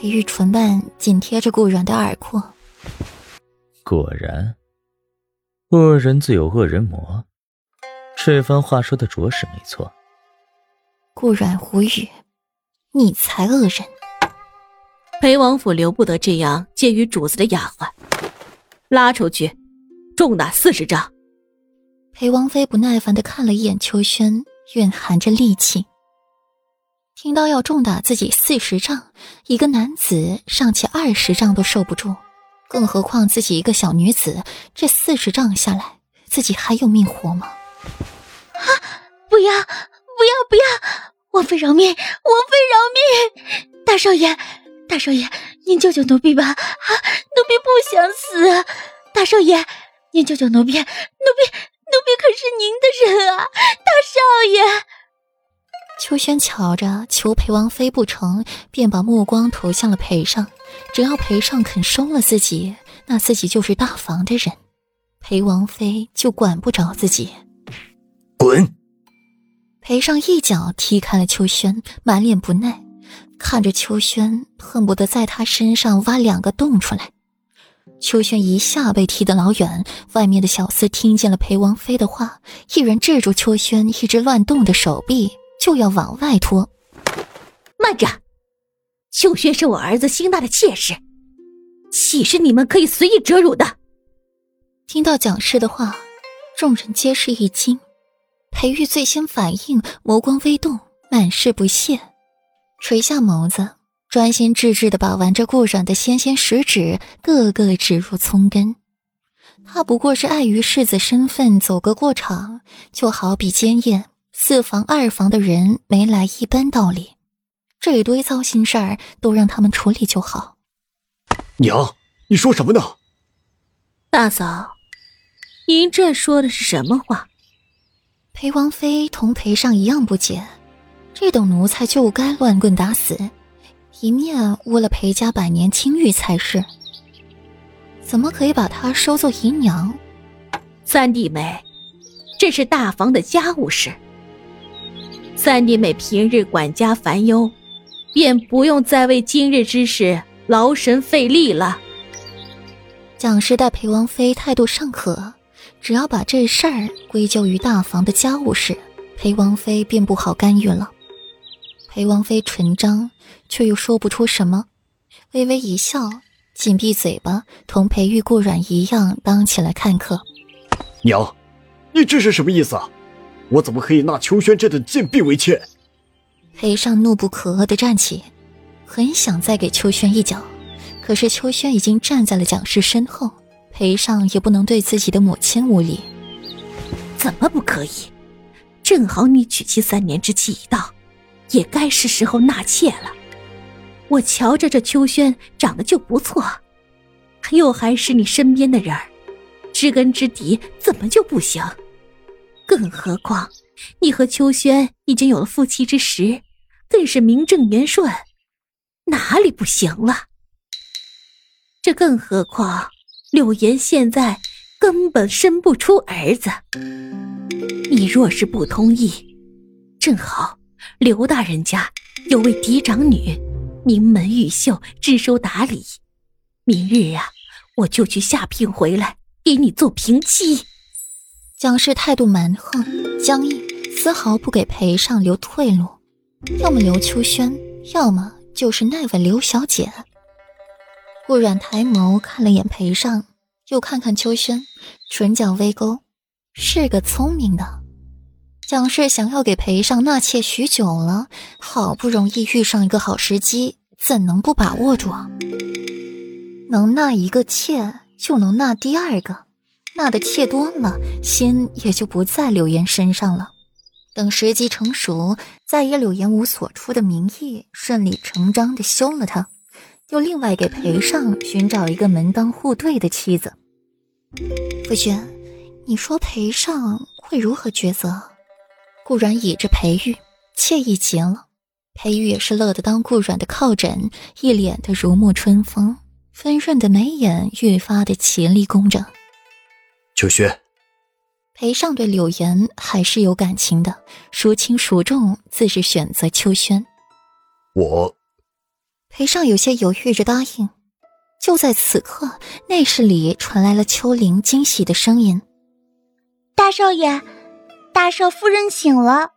裴玉唇瓣紧贴着顾软的耳廓。果然，恶人自有恶人磨，这番话说的着实没错。顾软无语，你才恶人！裴王府留不得这样介于主子的丫鬟，拉出去，重打四十杖。裴王妃不耐烦的看了一眼秋轩，蕴含着戾气。听到要重打自己四十丈，一个男子尚且二十丈都受不住，更何况自己一个小女子，这四十丈下来，自己还有命活吗？啊！不要，不要，不要！王妃饶命！王妃饶命！大少爷，大少爷，您救救奴婢吧！啊，奴婢不想死！大少爷，您救救奴婢！奴婢，奴婢可是您的人啊！大少爷。秋轩瞧着求裴王妃不成，便把目光投向了裴尚。只要裴尚肯收了自己，那自己就是大房的人，裴王妃就管不着自己。滚！裴尚一脚踢开了秋轩，满脸不耐，看着秋轩，恨不得在他身上挖两个洞出来。秋轩一下被踢得老远，外面的小厮听见了裴王妃的话，一人制住秋轩一直乱动的手臂。就要往外拖，慢着！秋轩是我儿子心大的妾室，岂是你们可以随意折辱的？听到蒋氏的话，众人皆是一惊。裴玉最先反应，眸光微动，满是不屑，垂下眸子，专心致志的把玩着顾软的纤纤十指，个个指入葱根。他不过是碍于世子身份走个过场，就好比奸宴。四房二房的人没来一般道理，这一堆糟心事儿都让他们处理就好。娘，你说什么呢？大嫂，您这说的是什么话？裴王妃同裴尚一样不解，这等奴才就该乱棍打死，一面污了裴家百年清誉才是。怎么可以把她收做姨娘？三弟妹，这是大房的家务事。三弟妹平日管家烦忧，便不用再为今日之事劳神费力了。蒋氏待裴王妃态度尚可，只要把这事儿归咎于大房的家务事，裴王妃便不好干预了。裴王妃唇张，却又说不出什么，微微一笑，紧闭嘴巴，同裴玉、顾软一样当起来看客。娘，你这是什么意思啊？我怎么可以纳秋轩这等贱婢为妾？裴尚怒不可遏地站起，很想再给秋轩一脚，可是秋轩已经站在了蒋氏身后，裴尚也不能对自己的母亲无礼。怎么不可以？正好你娶妻三年之期已到，也该是时候纳妾了。我瞧着这秋轩长得就不错，又还是你身边的人儿，知根知底，怎么就不行？更何况，你和秋轩已经有了夫妻之实，更是名正言顺，哪里不行了？这更何况，柳岩现在根本生不出儿子。你若是不同意，正好刘大人家有位嫡长女，名门玉秀，知书达理。明日啊，我就去下聘回来，给你做平妻。蒋氏态度蛮横僵硬，丝毫不给裴尚留退路，要么留秋轩，要么就是那位刘小姐。顾软抬眸看了眼裴尚，又看看秋轩，唇角微勾，是个聪明的。蒋氏想要给裴尚纳妾许久了，好不容易遇上一个好时机，怎能不把握住？能纳一个妾，就能纳第二个。纳的妾多了，心也就不在柳岩身上了。等时机成熟，再以柳岩无所出的名义，顺理成章的休了她，又另外给裴尚寻找一个门当户对的妻子。夫君，你说裴尚会如何抉择？顾然倚着裴玉，惬意极了。裴玉也是乐得当顾软的靠枕，一脸的如沐春风，温润的眉眼愈发的绮丽工整。秋轩，裴尚对柳岩还是有感情的，孰轻孰重，自是选择秋轩。我，裴尚有些犹豫着答应。就在此刻，内室里传来了秋玲惊喜的声音：“大少爷，大少夫人醒了。”